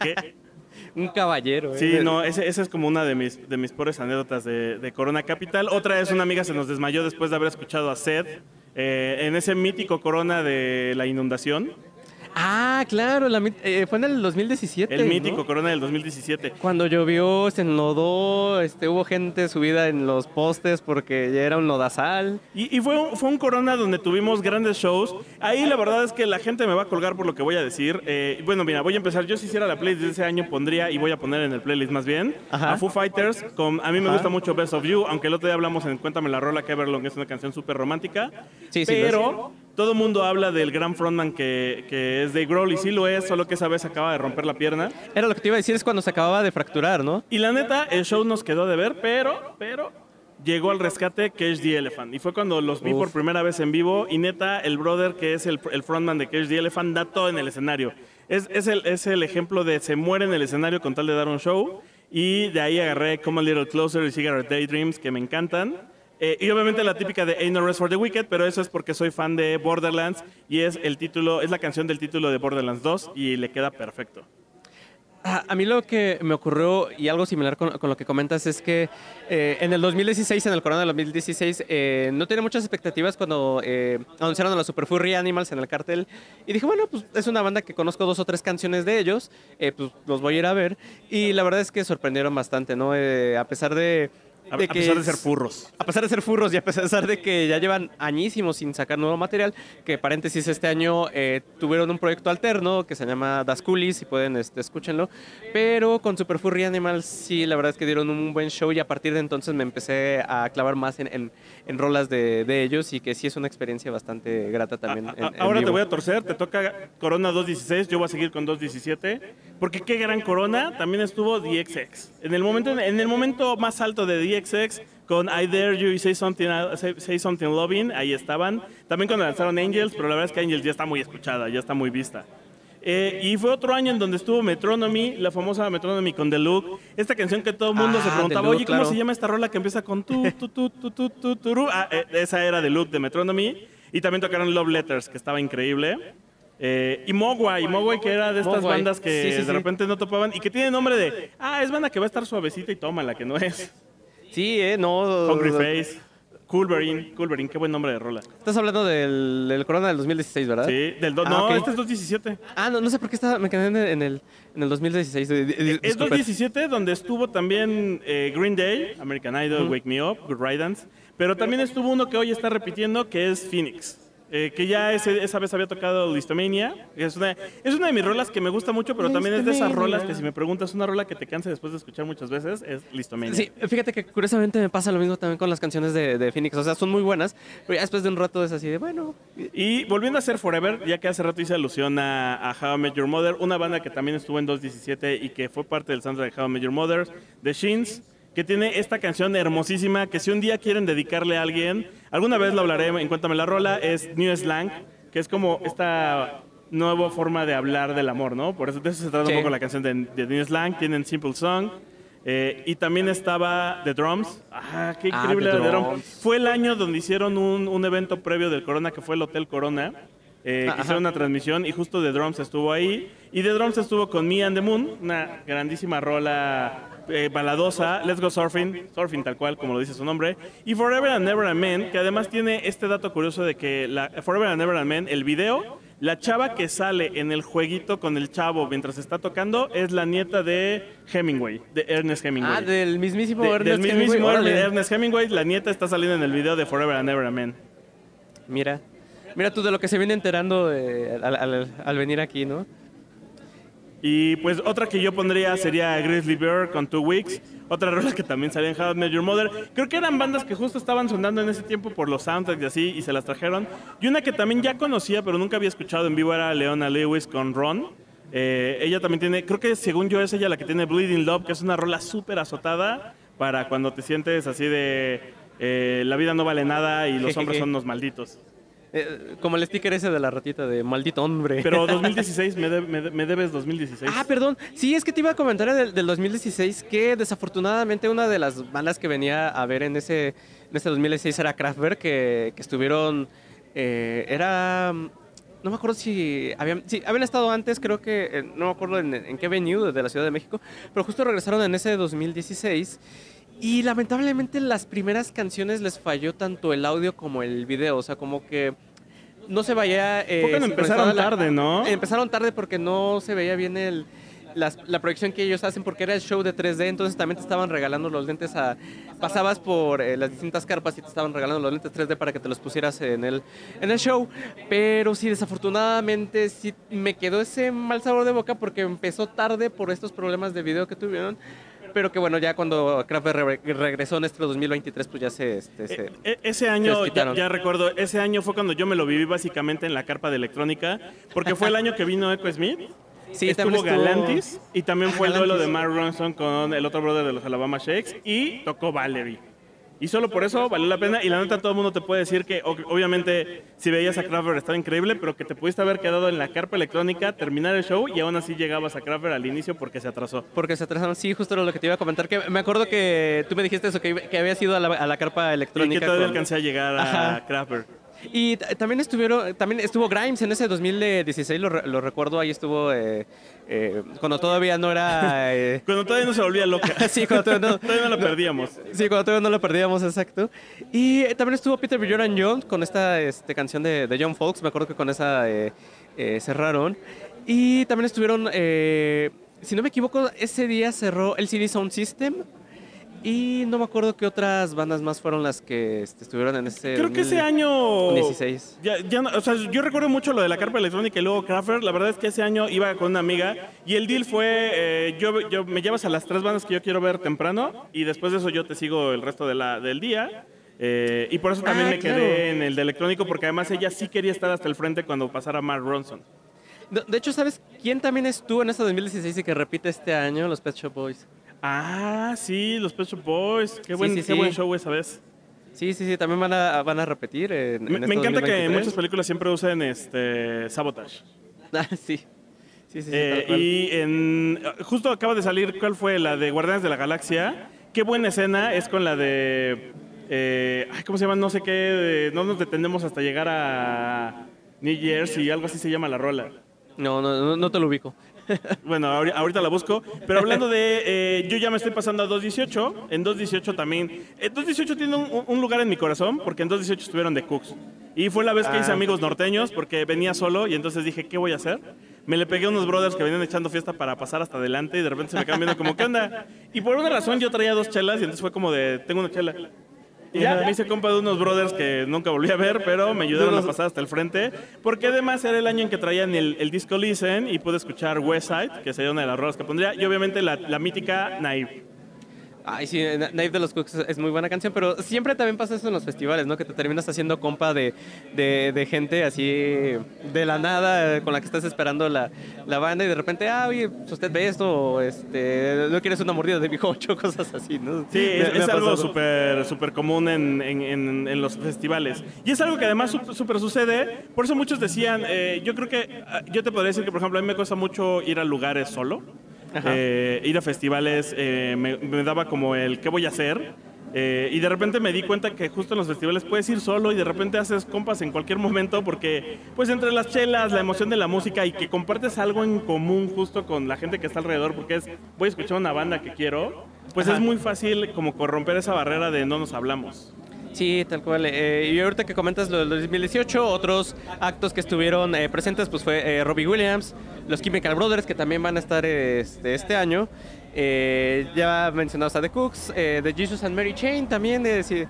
¿Qué? [laughs] Un caballero, ¿eh? Sí, no, esa es como una de mis, de mis pobres anécdotas de, de Corona Capital. Otra es una amiga se nos desmayó después de haber escuchado a Sed eh, en ese mítico Corona de la inundación. Ah, claro, la eh, fue en el 2017. El ¿no? mítico Corona del 2017. Cuando llovió, se enlodó, este, hubo gente subida en los postes porque ya era un lodazal. Y, y fue, un, fue un Corona donde tuvimos grandes shows. Ahí la verdad es que la gente me va a colgar por lo que voy a decir. Eh, bueno, mira, voy a empezar. Yo si hiciera la playlist de ese año pondría, y voy a poner en el playlist más bien, Ajá. a Foo Fighters. Con, a mí me Ajá. gusta mucho Best of You, aunque el otro día hablamos en Cuéntame la Rola, que Everlong es una canción súper romántica. Sí, sí, Pero todo el mundo habla del gran frontman que, que es Dave Grohl, y sí lo es, solo que esa vez acaba de romper la pierna. Era lo que te iba a decir, es cuando se acababa de fracturar, ¿no? Y la neta, el show nos quedó de ver, pero, pero llegó al rescate Cage the Elephant. Y fue cuando los vi Uf. por primera vez en vivo. Y neta, el brother que es el, el frontman de Cage the Elephant da todo en el escenario. Es, es, el, es el ejemplo de se muere en el escenario con tal de dar un show. Y de ahí agarré Come a Little Closer y Cigarette Daydreams, que me encantan. Eh, y obviamente la típica de Ain't No Rest for the Wicked, pero eso es porque soy fan de Borderlands y es el título, es la canción del título de Borderlands 2 y le queda perfecto. Ah, A mí lo que me ocurrió, y algo similar con, con lo que comentas, es que eh, en el 2016, en el Corona del 2016, eh, no tenía muchas expectativas cuando eh, anunciaron a los Super Furry Animals en el cartel. Y dije, bueno, pues es una banda que conozco dos o tres canciones de ellos, pues los voy a ir a ver. Y la verdad es que sorprendieron bastante, ¿no? A pesar de de a que pesar de ser furros. A pesar de ser furros y a pesar de que ya llevan añísimos sin sacar nuevo material, que paréntesis, este año eh, tuvieron un proyecto alterno que se llama Das Coolies, si pueden, este, escúchenlo. Pero con Super Furry Animals sí, la verdad es que dieron un buen show y a partir de entonces me empecé a clavar más en, en- en rolas de, de ellos y que sí es una experiencia bastante grata también. A- en- a- ahora te voy a torcer, te toca Corona 216, yo voy a seguir con 217, porque qué gran Corona, también estuvo DXX. En el momento, en el momento más alto de DXX, con I Dare You y Say Something, Say, Say Something Loving, ahí estaban. También cuando lanzaron Angels, pero la verdad es que Angels ya está muy escuchada, ya está muy vista. Eh, y fue otro año en donde estuvo Metronomy, la famosa Metronomy con The Look. Esta canción que todo el mundo Ah, se preguntaba, Look, oye, ¿cómo claro. se llama esta rola que empieza con tu, tu, tu, tu, tu, tu, turu? Ah, eh, esa era The Look de Metronomy. Y también tocaron Love Letters, que estaba increíble. Eh, y Mogwai, Mogwai que era de estas Mogwai. bandas que Sí, sí, de sí. repente no topaban y que tiene nombre de, ah, es banda que va a estar suavecita y toma la que no es. Sí, eh, no. Hungry Face, Coolberry, Coolberry, qué buen nombre de rola. Estás hablando del, del Corona del 2016, ¿verdad? Sí, del do- Ah, no, este es 217. Ah, no, no sé por qué estaba, me quedé en el, en el, en el 2016. di- di- Es disculpe. 217 donde estuvo también eh, Green Day, American Idol, Wake Me Up, Good Riddance, pero también estuvo uno que hoy está repitiendo que es Phoenix. Eh, que ya ese- esa vez había tocado Listomania. Es una, es una de mis rolas que me gusta mucho, pero también es de esas rolas que si me preguntas una rola que te canse después de escuchar muchas veces, es Listomania. Sí, fíjate que curiosamente me pasa lo mismo también con las canciones de, de Phoenix. O sea, son muy buenas, pero ya después de un rato es así de, bueno, Y volviendo a ser Forever, ya que hace rato hice alusión a, a How I Met Your Mother, una banda que también estuvo en 217 y que fue parte del soundtrack de How I Met Your Mother, The Shins, que tiene esta canción hermosísima que si un día quieren dedicarle a alguien, alguna vez lo hablaré en Cuéntame la Rola, es New Slang, que es como esta nueva forma de hablar del amor, ¿no? Por eso, de eso se trata Sí. un poco la canción de, de New Slang, tienen Simple Song. eh, y también estaba The Drums. Ah, qué Ah, increíble The era The Drums. Drums. Fue el año donde hicieron un, un evento previo del Corona, que fue el Hotel Corona. Eh, que hicieron una transmisión y justo The Drums estuvo ahí. Y The Drums estuvo con Me and the Moon, una grandísima rola eh, baladosa. Let's Go Surfing, surfing tal cual, como lo dice su nombre. Y Forever and Never Amen, que además tiene este dato curioso de que la, Forever and Never Amen, el video, la chava que sale en el jueguito con el chavo mientras está tocando es la nieta de Hemingway, de Ernest Hemingway. ah, del mismísimo De- Ernest del mismísimo Hemingway. Ernest Hemingway, la nieta está saliendo en el video de Forever and Never Amen. Mira, mira tú de lo que se viene enterando al, al- al venir aquí, ¿no? Y pues otra que yo pondría sería Grizzly Bear con Two Weeks. Otra [laughs] rola que también salía en How I Met Your Mother. Creo que eran bandas que justo estaban sonando en ese tiempo por los soundtracks y así y se las trajeron. Y una que también ya conocía pero nunca había escuchado en vivo era Leona Lewis con Ron. Eh, ella también tiene, creo que según yo es ella la que tiene Bleeding Love, que es una rola súper azotada para cuando te sientes así de eh, la vida no vale nada y los [laughs] hombres son unos malditos. Eh, como el sticker ese de la ratita de maldito hombre. Pero [laughs] 2016, me, de- me de- me debes 2016. Ah, perdón. Sí, es que te iba a comentar del, del 2016 que desafortunadamente una de las bandas que venía a ver en ese, en ese 2016 era Kraftwerk, que, que estuvieron... eh, era... No me acuerdo si habían, sí, habían estado antes, creo que, eh, no me acuerdo en, en qué venue de la Ciudad de México, pero justo regresaron en ese 2016 y lamentablemente las primeras canciones les falló tanto el audio como el video, o sea, como que no se veía... eh, cuando empezaron tarde, ¿no? Empezaron tarde porque no se veía bien el, la proyección que ellos hacen porque era el show de 3D, entonces también te estaban regalando los lentes a... Pasabas por eh, las distintas carpas y te estaban regalando los lentes 3D para que te los pusieras en el, en el show, pero sí, desafortunadamente sí me quedó ese mal sabor de boca porque empezó tarde por estos problemas de video que tuvieron. Pero que bueno, ya cuando Kraftwerk re- regresó en este 2023, pues ya se... Este, se- E- e- ese año, les ya, ya recuerdo, ese año fue cuando yo me lo viví básicamente en la carpa de electrónica, porque fue el año que vino Echo Smith, sí, estuvo estuvo- Galantis, y también Ah, fue el duelo de Galantis. Mark Ronson con el otro brother de los Alabama Shakes, y tocó Valerie. Y solo por eso valió la pena, y la neta todo el mundo te puede decir que obviamente si veías a Kraftwerk estaba increíble, pero que te pudiste haber quedado en la carpa electrónica, terminar el show, y aún así llegabas a Kraftwerk al inicio porque se atrasó. Porque se atrasaron, sí, justo era lo que te iba a comentar. Que me acuerdo que tú me dijiste eso, que, que habías ido a la, a la carpa Y electrónica. que todavía con- alcancé a llegar a Ajá. Kraftwerk. Y también estuvieron, también estuvo Grimes en ese 2016, lo, re- lo recuerdo, ahí estuvo eh, eh, cuando todavía no era... [laughs] eh, Cuando todavía no se volvía loca. [laughs] sí, cuando todavía no, [laughs] Todavía no la perdíamos. Sí, cuando todavía no lo perdíamos, exacto. Y también estuvo Peter Bjorn Jones con esta este, canción de, de John Folks, me acuerdo que con esa eh, eh, cerraron. Y también estuvieron, eh, si no me equivoco, ese día cerró el CD Sound System. Y no me acuerdo qué otras bandas más fueron las que este, estuvieron en ese. Creo que ese año... 16. Ya, ya no- o sea, yo recuerdo mucho lo de la carpa electrónica y luego Crafter. La verdad es que ese año iba con una amiga y el deal fue, eh, yo, yo me llevas a las tres bandas que yo quiero ver temprano y después de eso yo te sigo el resto de la, del día. Eh, y por eso también Ah, me quedé claro. en el de electrónico porque además ella sí quería estar hasta el frente cuando pasara Mark Ronson. De, de hecho, ¿sabes quién también estuvo en ese 2016 y que repite este año? Los Pet Shop Boys. Ah, sí, los Pet Shop Boys. Qué buen, sí, qué sí. buen show esa vez. Sí, sí, sí, también van a, van a repetir. En, Me, en me este encanta que en 2023. muchas películas siempre usen este, Sabotage. [laughs] Ah, sí. Sí, sí, sí, Eh, y en, justo acaba de salir, ¿cuál fue? La de Guardianes de la Galaxia. Qué buena escena es con la de... eh, ay, ¿Cómo se llama? No sé qué. de- no nos detenemos hasta llegar a New Jersey, algo así se llama la rola. No, no, no te lo ubico. [laughs] Bueno, ahori- ahorita la busco. Pero hablando de. eh, yo ya me estoy pasando a 218. En 218 también. eh, 218 tiene un, un lugar en mi corazón porque en 218 estuvieron de Cooks. Y fue la vez que hice Ah. amigos norteños porque venía solo y entonces dije, ¿qué voy a hacer? Me le pegué a unos brothers que venían echando fiesta para pasar hasta adelante y de repente se me quedan viendo como, ¿qué onda? Y por una razón yo traía dos chelas y entonces fue como de, tengo una chela. Y ya me hice compa de unos brothers que nunca volví a ver, pero me ayudaron a pasar hasta el frente. Porque además era el año en que traían el, el disco Listen y pude escuchar West Side, que sería una de las rolas que pondría. Y obviamente la, la mítica Naive. Ay, sí, Na- Knife de los Cooks es muy buena canción, pero siempre también pasa eso en los festivales, ¿no? Que te terminas haciendo compa de, de, de gente así de la nada con la que estás esperando la, la banda y de repente, ah, oye, pues usted ve esto, o este, no quieres una mordida de bijocho, [laughs] cosas así, ¿no? Sí, Me- es, me es algo súper súper común en, en- en- en los festivales. Y es algo que además súper sucede. Por eso muchos decían, eh, yo creo que, ah, yo te podría decir que, por ejemplo, a mí me cuesta mucho ir a lugares solo. Eh, ir a festivales eh, me, me daba como el, ¿qué voy a hacer? Eh, y de repente me di cuenta que justo en los festivales puedes ir solo y de repente haces compas en cualquier momento porque pues entre las chelas, la emoción de la música y que compartes algo en común justo con la gente que está alrededor porque es voy a escuchar una banda que quiero, pues Ajá. es muy fácil como corromper esa barrera de no nos hablamos. Sí, tal cual. Eh, y ahorita que comentas lo del 2018, otros actos que estuvieron eh, presentes pues fue eh, Robbie Williams, los Chemical Brothers que también van a estar este, este año. Eh, ya mencionados a The Cooks, eh, The Jesus and Mary Chain también sí,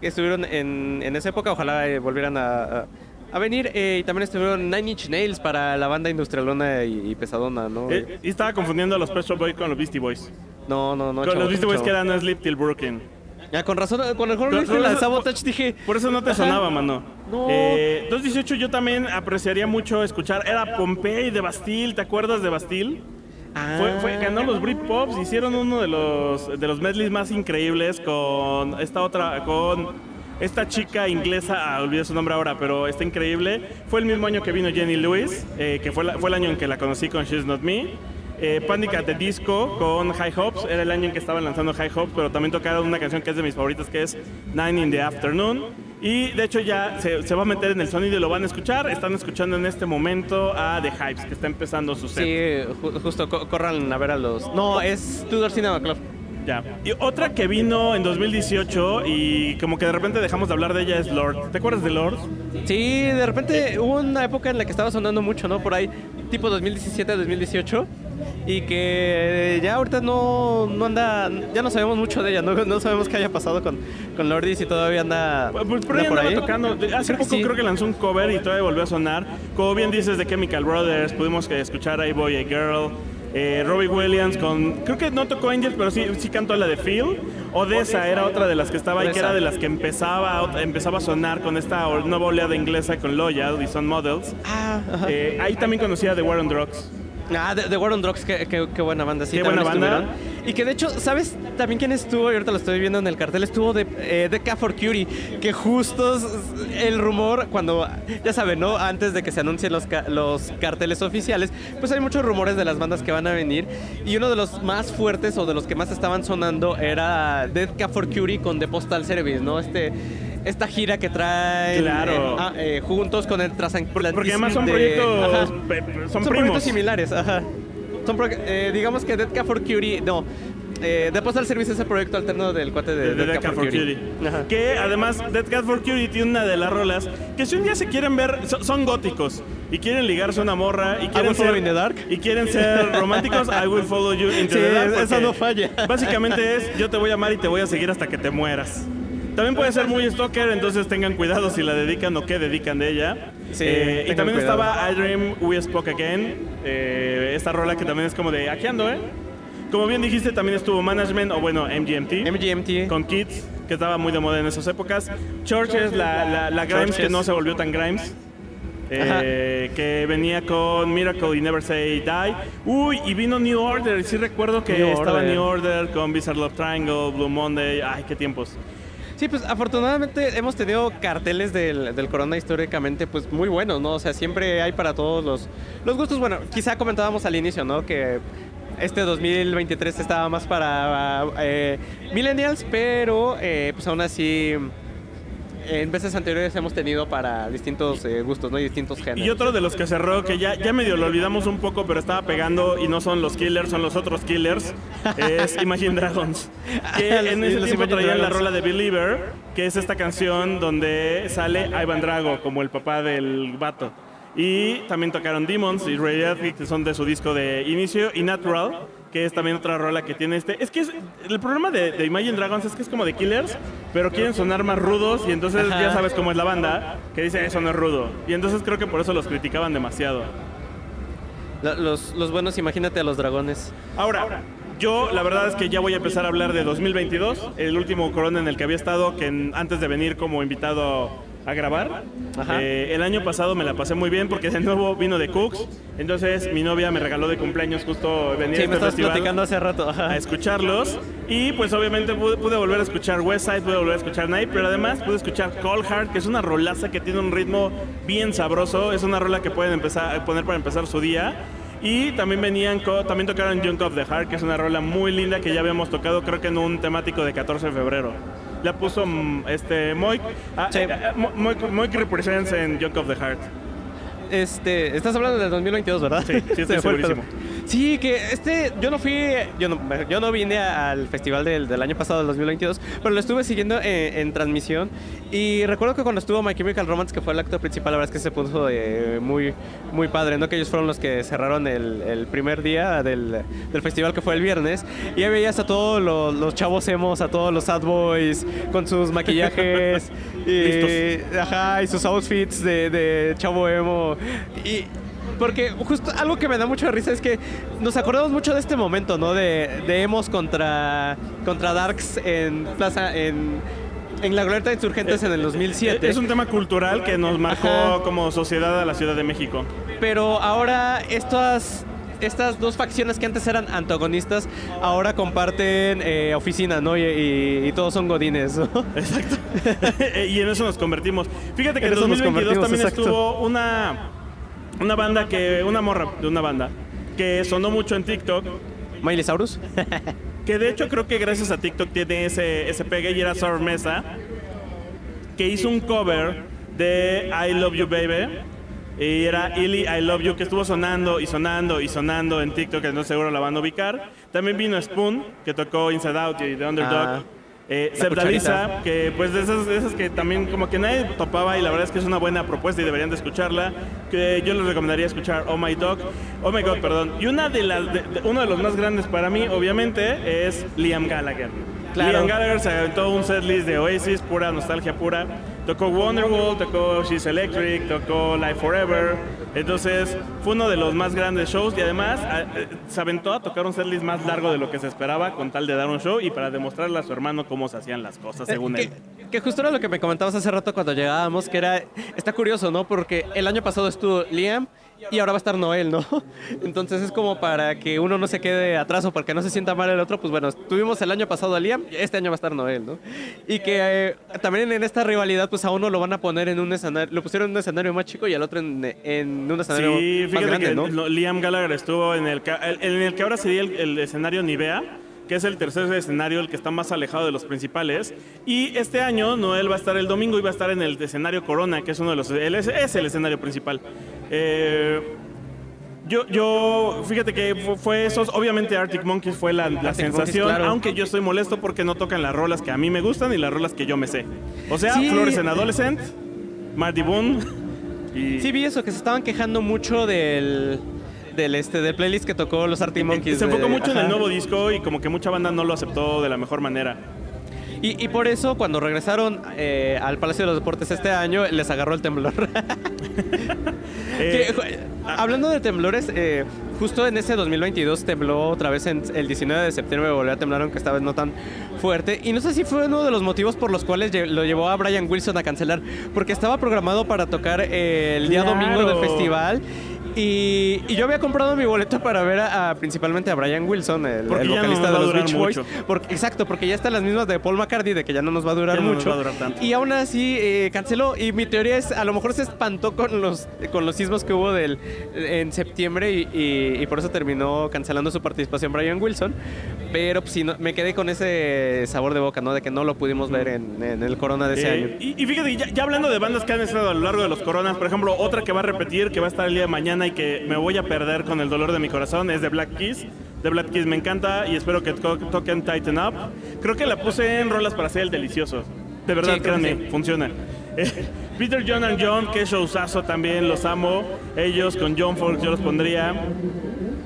que estuvieron en, en esa época. Ojalá volvieran a, a- a venir. Eh, y también estuvieron Nine Inch Nails para la banda industrialona y, y pesadona, ¿no? Eh, y estaba confundiendo a los Pet Shop Boys con los Beastie Boys. no, no, no. con chavo, los Beastie Boys chavo. que eran Sleep Till Brooklyn. Ya, con razón, cuando Con- viste con la Sabotage dije... Por eso no te sonaba, mano. No. Eh, 218 yo también apreciaría mucho escuchar. Era Pompey de Bastille, ¿te acuerdas de Bastille? Fue, fue- ganó los Britpops, hicieron uno de los, de los medleys más increíbles con esta otra, con esta chica inglesa, ah, olvidé su nombre ahora, pero está increíble. Fue el mismo año que vino Jenny Lewis, eh, que fue, la- fue el año en que la conocí con She's Not Me. Eh, Panic at the Disco con High Hopes, era el año en que estaban lanzando High Hopes, pero también tocaron una canción que es de mis favoritas, que es Nine in the Afternoon. Y de hecho ya se, va a meter en el sonido y lo van a escuchar. Están escuchando en este momento a The Hypes, que está empezando su set. Sí, ju- justo, co- corran a ver a los... No, es Tudor Cinema Club. Ya. Y otra que vino en 2018 y como que de repente dejamos de hablar de ella es Lord. ¿Te acuerdas de Lord? Sí, de repente hubo una época en la que estaba sonando mucho, ¿no? Por ahí, tipo 2017-2018. Y que ya ahorita no, no anda... Ya no sabemos mucho de ella, no, [laughs] no sabemos qué haya pasado con, con Lordi si todavía anda, Pues por anda ahí por ahí. tocando. Hace Creo poco sí. creo que lanzó un cover y todavía volvió a sonar. Como bien dices de Chemical Brothers, pudimos eh, escuchar a Boy a Girl. Eh, Robbie Williams con. Creo que no tocó Angels, pero sí, sí cantó la de Phil. Odessa era otra de las que estaba ahí, que era de las que empezaba, empezaba a sonar con esta nueva oleada inglesa con Loyal y Son Models. Ah. Eh, ahí también conocía The War on Drugs. Ah, The, The War on Drugs, qué, qué- qué buena banda, sí. Qué buena banda. estuvieron. Y que de hecho, ¿sabes también quién estuvo? Y ahorita lo estoy viendo en el cartel. Estuvo de, eh, de K for Cutie, que justo el rumor, cuando, ya saben, ¿no? Antes de que se anuncien los, los carteles oficiales, pues hay muchos rumores de las bandas que van a venir. Y uno de los más fuertes o de los que más estaban sonando era Dead K for Cutie con The Postal Service, ¿no? Este... Esta gira que traen Claro. eh, ah, eh, juntos con el Transatlantic Porque además son de- proyectos. Ajá. pe- pe- son, Son primos. proyectos similares, ajá. Son pro- eh, digamos que Dead Cat for Cutie, no. Eh, The Postal Service es el proyecto alterno del cuate de, de, de Death Cab for Cutie. Ajá. Que además, Death Cab for Cutie tiene una de las rolas que si un día se quieren ver, so- son góticos y quieren ligarse a una morra y quieren ser in the dark. y quieren ser [laughs] románticos, I will follow you into Sí, the dark. porque no falla. Básicamente es yo te voy a amar y te voy a seguir hasta que te mueras. También puede ser muy stalker, entonces tengan cuidado si la dedican o qué dedican de ella. Sí, Eh, y también cuidado. estaba I Dream We Spoke Again, eh, esta rola que también es como de aquí ando, ¿eh? Como bien dijiste, también estuvo Management o bueno, MGMT. MGMT. con Kids, que estaba muy de moda en esas épocas. Churches, la, la, la Grimes Churches. que no se volvió tan Grimes. eh, que venía con Miracle y Never Say Die. Uy, y vino New Order. Sí recuerdo que New estaba Order. New Order con Bizarre Love Triangle, Blue Monday. Ay, qué tiempos. Sí, pues afortunadamente hemos tenido carteles del, del Corona históricamente pues muy buenos, ¿no? O sea, siempre hay para todos los, los gustos. Bueno, quizá comentábamos al inicio, ¿no? Que este 2023 estaba más para eh, millennials, pero eh, pues aún así en veces anteriores hemos tenido para distintos eh, gustos, ¿no? Y distintos géneros. Y otro de los que cerró, que ya, ya medio lo olvidamos un poco, pero estaba pegando y no son los Killers, son los otros Killers, es [laughs] Imagine Dragons. [laughs] Que en ese los tiempo traían la rola de Believer, que es esta canción donde sale Ivan Drago como el papá del vato. Y también tocaron Demons y Radioactive, que son de su disco de inicio, y Natural, que es también otra rola que tiene este. Es que es- el problema de, de Imagine Dragons es que es como de Killers, pero quieren sonar más rudos y entonces Ajá. ya sabes cómo es la banda, que dice eso no es rudo. Y entonces creo que por eso los criticaban demasiado. La- Los, los buenos, imagínate a los dragones. Ahora, yo la verdad es que ya voy a empezar a hablar de 2022, el último corona en el que había estado, que en- antes de venir como invitado a grabar. Eh, el año pasado me la pasé muy bien porque de nuevo vino de Cooks, entonces mi novia me regaló de cumpleaños justo venir Sí, a me este estabas festival platicando hace rato. a escucharlos y pues obviamente pude, pude volver a escuchar Westside, pude volver a escuchar Night, pero además pude escuchar Cold Heart, que es una rolaza que tiene un ritmo bien sabroso, es una rola que pueden empezar poner para empezar su día. Y también venían, también tocaron Junk of the Heart, que es una rola muy linda que ya habíamos tocado, creo que en un temático de 14 de febrero. La puso mm, este Moik, ah, Sí. eh, eh, Mo- Moik, Moik represents en Junk of the Heart. Este, estás hablando del 2022, ¿verdad? Sí, sí, estoy [laughs] segurísimo. Sí, que este, yo no fui, yo no, yo no vine al festival del, del año pasado, del 2022, pero lo estuve siguiendo en, en transmisión y recuerdo que cuando estuvo My Chemical Romance, que fue el actor principal, la verdad es que se puso eh, muy, muy padre, ¿no? Que ellos fueron los que cerraron el, el primer día del, del festival, que fue el viernes, y ahí veías a todos los, los chavos emos, a todos los sad boys, con sus maquillajes, [laughs] y, ajá, y sus outfits de, de chavo emo, y... Porque justo algo que me da mucha risa es que nos acordamos mucho de este momento, ¿no? De, de emos contra, contra Darks en Plaza, en, en la Glorieta de Insurgentes en el 2007. Es un tema cultural que nos marcó Ajá. como sociedad a la Ciudad de México. Pero ahora estas, estas dos facciones que antes eran antagonistas, ahora comparten eh, oficina, ¿no? Y, y- y todos son godines, ¿no? Exacto. [laughs] y en eso nos convertimos. Fíjate que En en eso nos 2022 convertimos, también exacto. estuvo una, una banda que, una morra de una banda que sonó mucho en TikTok. Miley Saurus. [laughs] Que de hecho creo que gracias a TikTok tiene ese, ese pegue y era Sour Mesa. Que hizo un cover de I Love You Baby. Y era Illy I Love You que estuvo sonando y sonando y sonando en TikTok, que no seguro la van a ubicar. También vino Spoon, que tocó Inside Out y The Underdog. Ah. Eh, que pues de esas, de esas que también como que nadie topaba y la verdad es que es una buena propuesta y deberían de escucharla. Que yo les recomendaría escuchar Oh My Dog, Oh My God, perdón. Y una de las, de- de- uno de los más grandes para mí, obviamente, es Liam Gallagher. Claro. Liam Gallagher se aventó un setlist de Oasis, pura nostalgia pura. Tocó Wonderwall, tocó She's Electric, tocó Life Forever. Entonces fue uno de los más grandes shows y además eh, se aventó a tocar un setlist más largo de lo que se esperaba con tal de dar un show y para demostrarle a su hermano cómo se hacían las cosas según que, él. que justo era lo que me comentabas hace rato cuando llegábamos, que era, está curioso, ¿no? Porque el año pasado estuvo Liam y ahora va a estar Noel, ¿no? [laughs] Entonces es como para que uno no se quede atrás o porque no se sienta mal el otro, pues bueno, tuvimos el año pasado a Liam, este año va a estar Noel, ¿no? Y que eh, también en esta rivalidad, pues a uno lo van a poner en un escenario, lo pusieron en un escenario más chico y al otro en, en un escenario Sí, más fíjate grande, que ¿no? Liam Gallagher estuvo en el- en el que ahora sería el, el escenario Nivea, que es el tercer escenario, el que está más alejado de los principales. Y este año Noel va a estar el domingo y va a estar en el escenario Corona, que es uno de los, él es, es el escenario principal. Eh, Yo, yo, fíjate que fu- fue esos, obviamente Arctic Monkeys fue la, la Monkeys, sensación, claro. aunque yo estoy molesto porque no tocan las rolas que a mí me gustan y las rolas que yo me sé. O sea, Sí. Flores en Adolescent, Marty Boone y... Sí, vi eso, que se estaban quejando mucho del. Del, este, del playlist que tocó los Arctic Monkeys. se enfocó de- mucho en el ajá. nuevo disco y como que mucha banda no lo aceptó de la mejor manera. Y, y por eso, cuando regresaron eh, al Palacio de los Deportes este año, les agarró el temblor. [laughs] Eh, Que, hablando de temblores, eh, justo en ese 2022 tembló otra vez en el 19 de septiembre, volvió a temblar, aunque esta vez no tan fuerte. Y no sé si fue uno de los motivos por los cuales lo llevó a Brian Wilson a cancelar, porque estaba programado para tocar el día Claro. domingo del festival. Y, y yo había comprado mi boleto para ver a, a- principalmente a Brian Wilson, el, no vocalista de los Beach Boys. Porque, exacto, porque ya están las mismas de Paul McCartney, de que ya no nos va a durar Ya no nos mucho. va a durar tanto. Y aún así eh, canceló. Y mi teoría es, a lo mejor se espantó con los, con los sismos que hubo del, en septiembre y, y- y por eso terminó cancelando su participación Brian Wilson. Pero pues, sí, no- me quedé con ese sabor de boca, ¿no? De que no lo pudimos ver en, en el Corona de ese Eh, año. y, y fíjate, ya, ya hablando de bandas que han estado a lo largo de los coronas, por ejemplo, otra que va a repetir, que va a estar el día de mañana y que me voy a perder con el dolor de mi corazón, es de Black Keys. De Black Keys me encanta y espero que to- toquen Tighten Up. Creo que la puse en rolas para hacer el delicioso. De verdad, Sí, créanme, sí. funciona. Eh, [laughs] Peter, John and John, que showzazo también, los amo. Ellos con John Fox yo los pondría.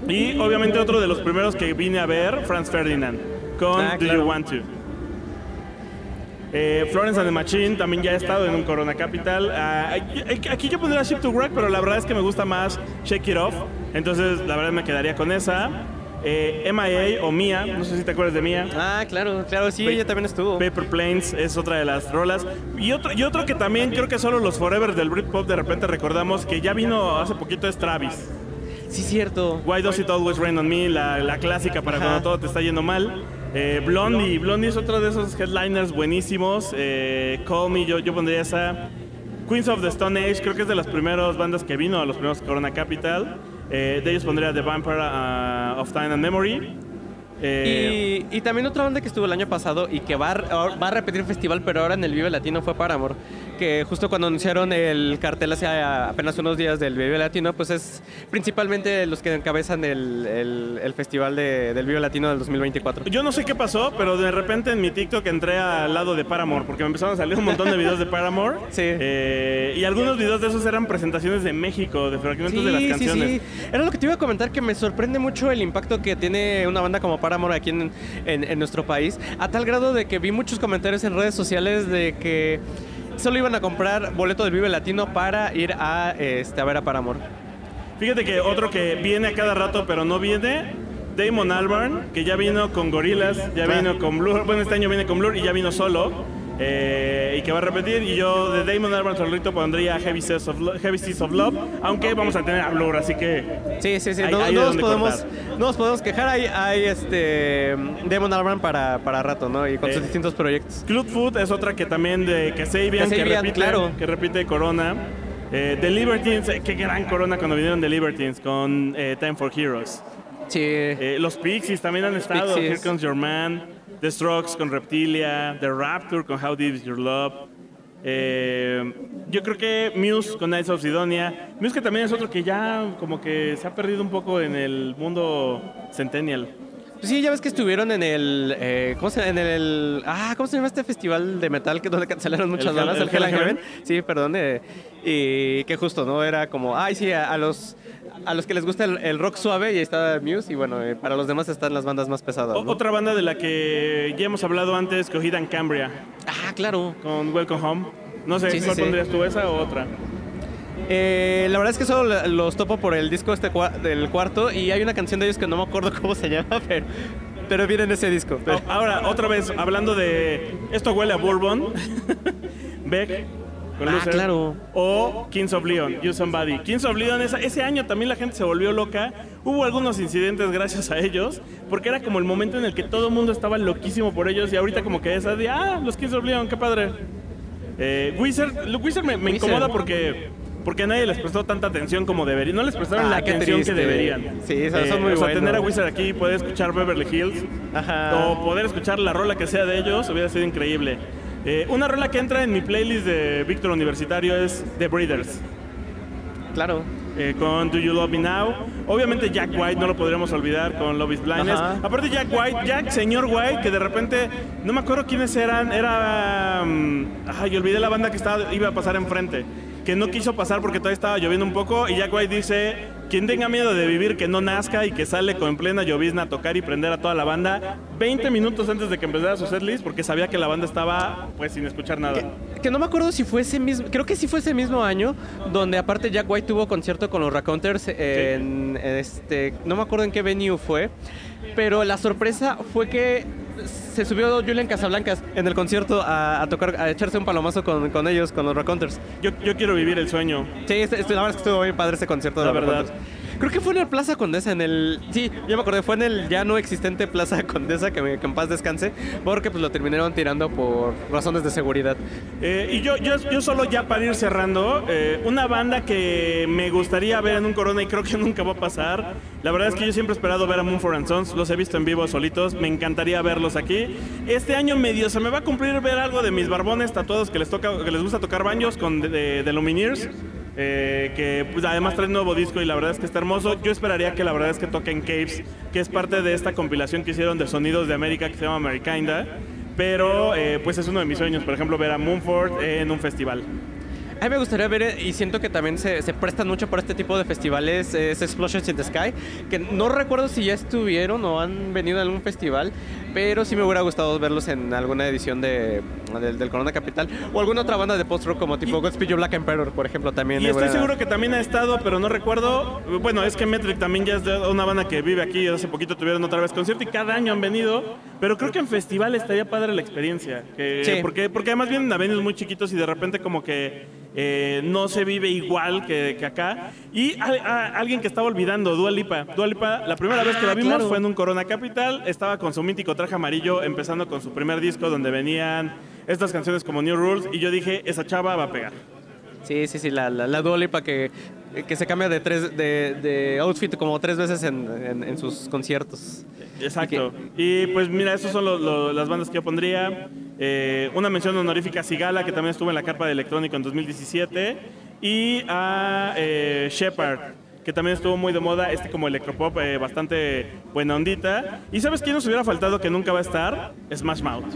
Y obviamente otro de los primeros que vine a ver, Franz Ferdinand, con Ah, Do. You Want To. Eh, Florence and the Machine también ya ha estado en un Corona Capital. Ah, aquí- yo pondría Ship to Rock, pero la verdad es que me gusta más Shake It Off. Entonces, la verdad me quedaría con esa. Eh, MIA o Mia, no sé si te acuerdas de Mia. Ah, claro, claro, sí, Pe- ella también estuvo. Paper Planes es otra de las rolas. Y otro, y otro que también creo que solo los Forever del Britpop de repente recordamos que ya vino hace poquito es Travis. Sí, cierto. Why Does It Always Rain on Me, la, la clásica para Ajá. cuando todo te está yendo mal. Eh, Blondie, Blondie es otro de esos headliners buenísimos. Eh, Call Me, yo, yo pondría esa. Queens of the Stone Age, creo que es de las primeras bandas que vino a los primeros Corona Capital. Eh, de ellos pondría The Vampire uh, of Time and Memory. Eh, Y, y también otra banda que estuvo el año pasado y que va a, va a repetir festival, pero ahora en el Vive Latino fue Paramore. Que justo cuando anunciaron el cartel hace apenas unos días del Vive Latino, pues es principalmente los que encabezan el, el- el festival de- del Vive Latino del 2024. Yo no sé qué pasó, pero de repente en mi TikTok entré al lado de Paramore, porque me empezaron a salir un montón de videos de Paramore. [laughs] Sí. Eh, y algunos videos de esos eran presentaciones de México, de fragmentos de las Sí, sí, canciones. sí. Era lo que te iba a comentar, que me sorprende mucho el impacto que tiene una banda como Paramore aquí en, en- en nuestro país, a tal grado de que vi muchos comentarios en redes sociales de que solo iban a comprar boleto del Vive Latino para ir a, este, a ver a Paramore. Fíjate que otro que viene a cada rato, pero no viene, Damon Albarn, que ya vino con Gorillaz, ya Ah. vino con Blur, bueno, este año viene con Blur y ya vino solo. Eh, y que va a repetir. Y yo de Damon Albarn solito pondría Heavy Seas of, Lo- Heavy Seas of Love, aunque vamos a tener a Blur, así que Sí, sí, sí. Hay- no, hay de no nos podemos, no nos podemos quejar. Hay, hay este Demon Albarn para, para rato, ¿no? Y con Eh, sus distintos proyectos. Club Food es otra que también de Kasabian, que, Kasabian, repite, claro. que repite Corona. Eh, The Libertines, eh, qué gran Corona cuando vinieron The Libertines con eh, Time for Heroes. Sí. Eh, los Pixies también han estado. Pixies. Here Comes Your Man. The Strokes con Reptilia. The Rapture con How Deep Is Your Love. Eh, yo creo que Muse con Nights of Sidonia. Muse que también es otro que ya como que se ha perdido un poco en el mundo centennial. Pues sí, ya ves que estuvieron en el, eh, ¿cómo se llama? En el, ah, ¿cómo se llama este festival de metal que donde cancelaron muchas El bandas? el El Hell and Hell and Heaven. Sí, perdón. eh, y que justo, ¿no? Era como, ay, sí, a, a los, a los que les gusta el, rock suave y ahí está Muse y bueno, eh, para los demás están las bandas más pesadas. Otra banda de la que ya hemos hablado antes, Cogida en Cambria, Ah, claro. con Welcome Home. No sé, Sí, ¿cuál sí. pondrías tú, esa o otra? Eh, la verdad es que solo los topo por el disco este cua- del cuarto y hay una canción de ellos que no me acuerdo [laughs] cómo se llama, pero, pero viene en ese disco. Pero- A- Ahora, otra vez, hablando de esto huele a Bourbon, [laughs] Beck con Ah, claro. o Kings of Leon, You Somebody. Kings of Leon, esa- ese año también la gente se volvió loca. Hubo algunos incidentes gracias a ellos, porque era como el momento en el que todo el mundo estaba loquísimo por ellos y ahorita como que esa de, ah, los Kings of Leon, qué padre. Eh, Wizard, Wizard me, me Wizard. incomoda porque... Porque nadie les prestó tanta atención como deberían. No les prestaron Ah, la atención triste. que deberían. Sí, son- son muy o sea, tener a Wizard aquí, poder escuchar Beverly Hills, Ajá. o poder escuchar la rola que sea de ellos hubiera sido increíble. Eh, una rola que entra en mi playlist de Víctor Universitario es The Breeders. Claro. eh, con Do You Love Me Now. Obviamente Jack White no lo podríamos olvidar con Love is Blindness. Ajá. Aparte Jack White, Jack, señor White, que de repente, no me acuerdo quiénes eran, era... mm, ay, olvidé la banda que estaba, iba a pasar enfrente. Que no quiso pasar porque todavía estaba lloviendo un poco y Jack White dice, quien tenga miedo de vivir que no nazca y que sale con plena llovizna a tocar y prender a toda la banda 20 minutos antes de que empezara su setlist porque sabía que la banda estaba pues sin escuchar nada. Que no me acuerdo si fue ese mismo, creo que sí fue ese mismo año, donde aparte Jack White tuvo concierto con los Raconteurs en, este, no me acuerdo en qué venue fue, pero la sorpresa fue que se subió Julian Casablancas en el concierto a, a tocar, a echarse un palomazo con, con ellos, con los Raconteurs. Yo, yo quiero vivir el sueño. Sí, este- este- la verdad es que estuvo muy padre ese concierto de La los verdad. Raconteurs. Creo que fue en el Plaza Condesa, en el... Sí, yo me acordé, fue en el ya no existente Plaza Condesa, que, me- que en paz descanse, porque pues lo terminaron tirando por razones de seguridad. Eh, y yo, yo, yo solo ya para ir cerrando, eh, una banda que me gustaría ver en un Corona y creo que [laughs] nunca va a pasar. La verdad es que yo siempre he esperado ver a Moonford and Sons, los he visto en vivo solitos, me encantaría verlos aquí. Este año medio se me va a cumplir ver algo de mis barbones tatuados que les toca, que les gusta tocar baños con de, de, de Lumineers. Eh, que pues, además trae nuevo disco y la verdad es que está hermoso. Yo esperaría que la verdad es que toquen Caves, que es parte de esta compilación que hicieron de sonidos de América que se llama Amerikinda. Pero eh, pues es uno de mis sueños, por ejemplo, ver a Moonford en un festival. A mí me gustaría ver, eh, y siento que también se, se prestan mucho para este tipo de festivales, es Explosions in the Sky, que no recuerdo si ya estuvieron o han venido a algún festival, pero sí me hubiera gustado verlos en alguna edición de, del, del Corona Capital, o alguna otra banda de post-rock como tipo Godspeed You Black Emperor, por ejemplo, también. Y estoy seguro que también ha estado, pero no recuerdo. Bueno, es que Metric también ya es de una banda que vive aquí. Hace poquito tuvieron otra vez concierto y cada año han venido. Pero creo que en festival estaría padre la experiencia. que- Sí. porque, porque además vienen a venues muy chiquitos y de repente como que eh, no se vive igual que, que acá. Y a- a- alguien que estaba olvidando, Dua Lipa. Dua Lipa, la primera vez que la vimos claro. fue en un Corona Capital. Estaba con su mítico traje amarillo, empezando con su primer disco donde venían estas canciones como New Rules. Y yo dije, esa chava va a pegar. Sí, sí, sí, la, la, la Dua Lipa que, que se cambia de, tres, de, de outfit como tres veces en, en- en sus conciertos. Exacto. Y pues mira, esas son lo- lo- las bandas que yo pondría. Eh, una mención honorífica a Sigala, que también estuvo en la carpa de electrónico en 2017. Y a eh, Shepard, que también estuvo muy de moda, este como electropop eh, bastante buena ondita. ¿Y sabes quién nos hubiera faltado que nunca va a estar? Smash Mouth.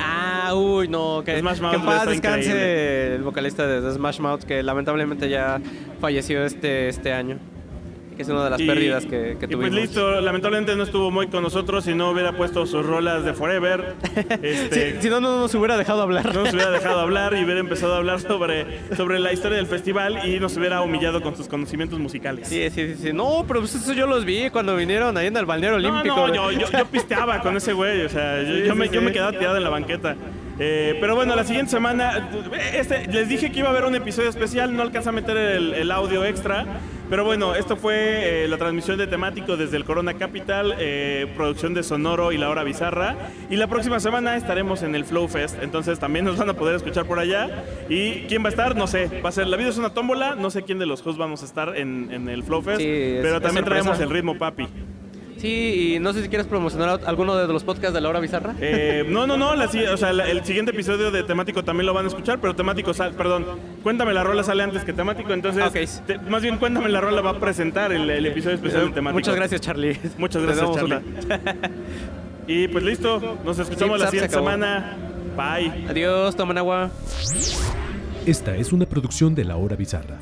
Ah, uy, no, que, Smash Mouth que en paz descanse increíble. el vocalista de Smash Mouth, que lamentablemente ya falleció este, este año. Que es una de las Y- pérdidas que, que y tuvimos. pues listo, lamentablemente no estuvo muy con nosotros y no hubiera puesto sus rolas de Forever. [laughs] Este, si no, no nos hubiera dejado hablar. no nos hubiera dejado hablar y hubiera empezado a hablar sobre, sobre la historia del festival y nos hubiera humillado con sus conocimientos musicales. Sí, sí, sí, sí. No, pero pues eso yo los vi cuando vinieron ahí en el balneario No, olímpico. no, yo, yo, yo [laughs] pisteaba con ese güey, o sea, yo, Sí, yo sí, me, yo me quedaba tirado en la banqueta. Eh, pero bueno, la siguiente semana, este, les dije que iba a haber un episodio especial, no alcanza a meter el, el audio extra, pero bueno, esto fue eh, la transmisión de temático desde el Corona Capital, eh, producción de Sonoro y La Hora Bizarra, y la próxima semana estaremos en el Flow Fest, entonces también nos van a poder escuchar por allá, y quién va a estar, no sé, va a ser, la vida es una tómbola, no sé quién de los hosts vamos a estar en, en el Flow Fest, Sí, es- pero también traemos el ritmo papi. Sí, y no sé si quieres promocionar alguno de los podcasts de la hora bizarra. Eh, no, no, no, la si- o sea, la- el siguiente episodio de temático también lo van a escuchar, pero temático, sal- perdón, cuéntame la rola sale antes que temático, entonces, te- más bien cuéntame la rola va a presentar el, el episodio especial de temático. Muchas gracias, Charlie. Muchas gracias, Charlie. una. [laughs] Y pues listo, nos escuchamos Sí, la se siguiente semana. Bye. Adiós, tomen agua. Esta es una producción de La Hora Bizarra.